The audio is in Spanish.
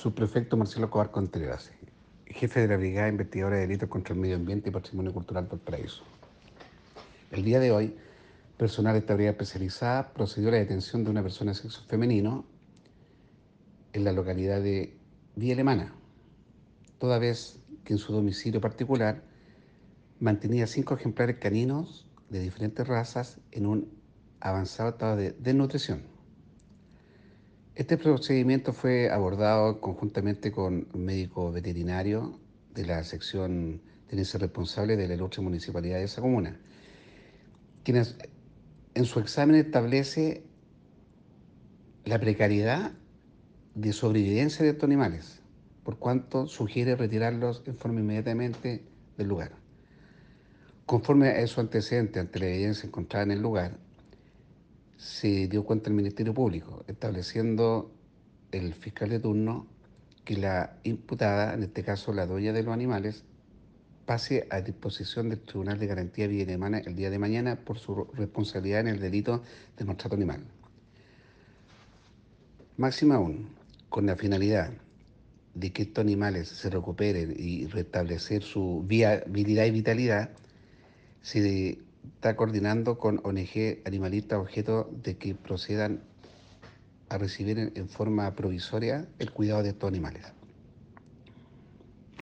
Subprefecto Marcelo Cobar Contreras, jefe de la Brigada Investigadora de Delitos contra el Medio Ambiente y Patrimonio Cultural del Paraíso. El día de hoy, personal de esta brigada especializada procedió a la detención de una persona de sexo femenino en la localidad de Villa Alemana, toda vez que en su domicilio particular mantenía cinco ejemplares caninos de diferentes razas en un avanzado estado de desnutrición. Este procedimiento fue abordado conjuntamente con un médico veterinario de la sección tenencia responsable de la ilustre municipalidad de esa comuna, quien en su examen establece la precariedad de sobrevivencia de estos animales, por cuanto sugiere retirarlos en forma inmediatamente del lugar. Conforme a su antecedente ante la evidencia encontrada en el lugar, se dio cuenta el Ministerio Público, estableciendo el fiscal de turno que la imputada, en este caso la dueña de los animales, pase a disposición del Tribunal de Garantía Villa Alemana el día de mañana por su responsabilidad en el delito de maltrato animal. Máxima aún, con la finalidad de que estos animales se recuperen y restablecer su viabilidad y vitalidad, se está coordinando con ONG animalistas objeto de que procedan a recibir en forma provisoria el cuidado de estos animales.